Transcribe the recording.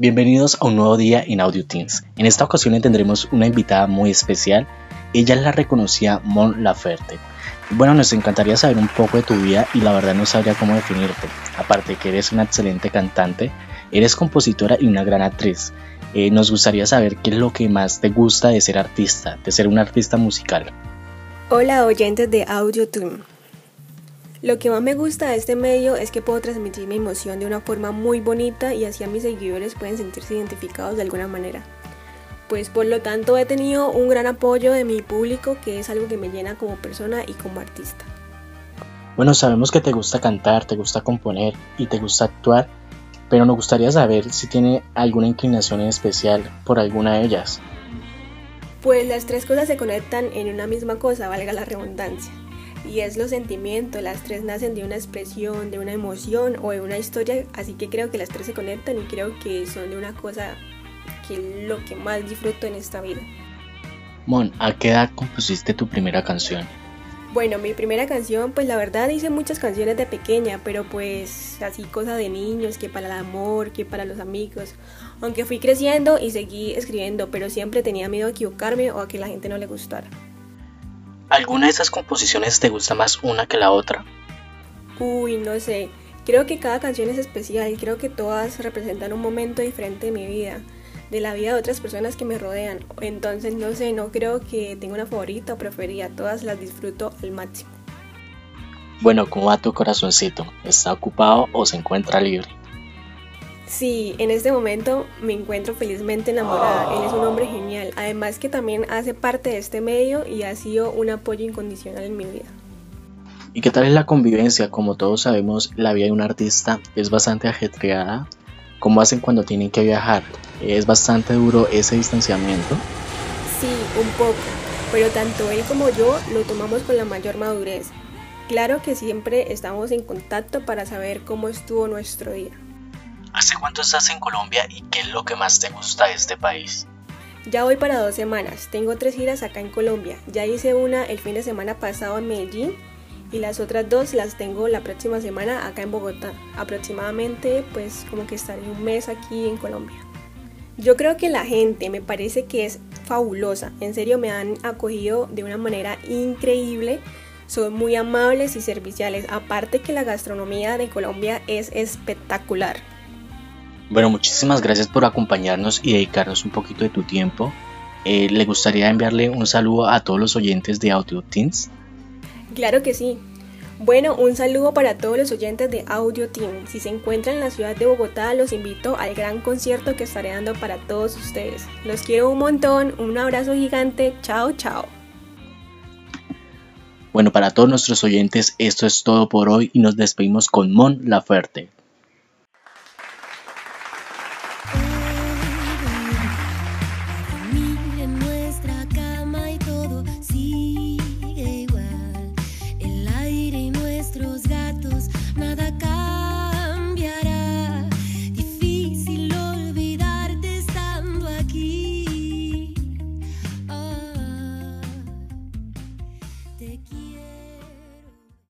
Bienvenidos a un nuevo día en Audio Teens. En esta ocasión tendremos una invitada muy especial. Ella es la reconocida Mon Laferte. Bueno, nos encantaría saber un poco de tu vida y la verdad no sabría cómo definirte. Aparte que eres una excelente cantante, eres compositora y una gran actriz. Eh, nos gustaría saber qué es lo que más te gusta de ser artista, de ser un artista musical. Hola oyentes de Audio. Lo que más me gusta de este medio es que puedo transmitir mi emoción de una forma muy bonita y así a mis seguidores pueden sentirse identificados de alguna manera. Pues por lo tanto he tenido un gran apoyo de mi público que es algo que me llena como persona y como artista. Bueno, sabemos que te gusta cantar, te gusta componer y te gusta actuar, pero nos gustaría saber si tiene alguna inclinación especial por alguna de ellas. Pues las tres cosas se conectan en una misma cosa, valga la redundancia y es los sentimientos. Las tres nacen de una expresión, de una emoción o de una historia, así que creo que las tres se conectan y creo que son de una cosa que es lo que más disfruto en esta vida. Mon, ¿a qué edad compusiste tu primera canción? Bueno, mi primera canción, pues la verdad hice muchas canciones de pequeña, pero pues así cosas de niños, que para el amor, que para los amigos. Aunque fui creciendo y seguí escribiendo, pero siempre tenía miedo a equivocarme o a que la gente no le gustara. ¿Alguna de esas composiciones te gusta más una que la otra? Uy, no sé. Creo que cada canción es especial y creo que todas representan un momento diferente de mi vida, de la vida de otras personas que me rodean. Entonces, no sé, no creo que tenga una favorita o preferida. Todas las disfruto al máximo. Bueno, ¿cómo va tu corazoncito? ¿Está ocupado o se encuentra libre? Sí, en este momento me encuentro felizmente enamorada. Él es un hombre genial. Además que también hace parte de este medio y ha sido un apoyo incondicional en mi vida. ¿Y qué tal es la convivencia? Como todos sabemos, la vida de un artista es bastante ajetreada. ¿Cómo hacen cuando tienen que viajar? ¿Es bastante duro ese distanciamiento? Sí, un poco. Pero tanto él como yo lo tomamos con la mayor madurez. Claro que siempre estamos en contacto para saber cómo estuvo nuestro día. ¿Hace cuánto estás en Colombia y qué es lo que más te gusta de este país? Ya voy para dos semanas. Tengo tres giras acá en Colombia. Ya hice una el fin de semana pasado en Medellín y las otras dos las tengo la próxima semana acá en Bogotá. Aproximadamente pues como que estaré un mes aquí en Colombia. Yo creo que la gente me parece que es fabulosa. En serio me han acogido de una manera increíble. Son muy amables y serviciales. Aparte que la gastronomía de Colombia es espectacular. Bueno, muchísimas gracias por acompañarnos y dedicarnos un poquito de tu tiempo. Eh, ¿Le gustaría enviarle un saludo a todos los oyentes de Audio Teens? Claro que sí. Bueno, un saludo para todos los oyentes de Audio Teens. Si se encuentran en la ciudad de Bogotá, los invito al gran concierto que estaré dando para todos ustedes. Los quiero un montón, un abrazo gigante, chao, chao. Bueno, para todos nuestros oyentes, esto es todo por hoy y nos despedimos con Mon Laferte.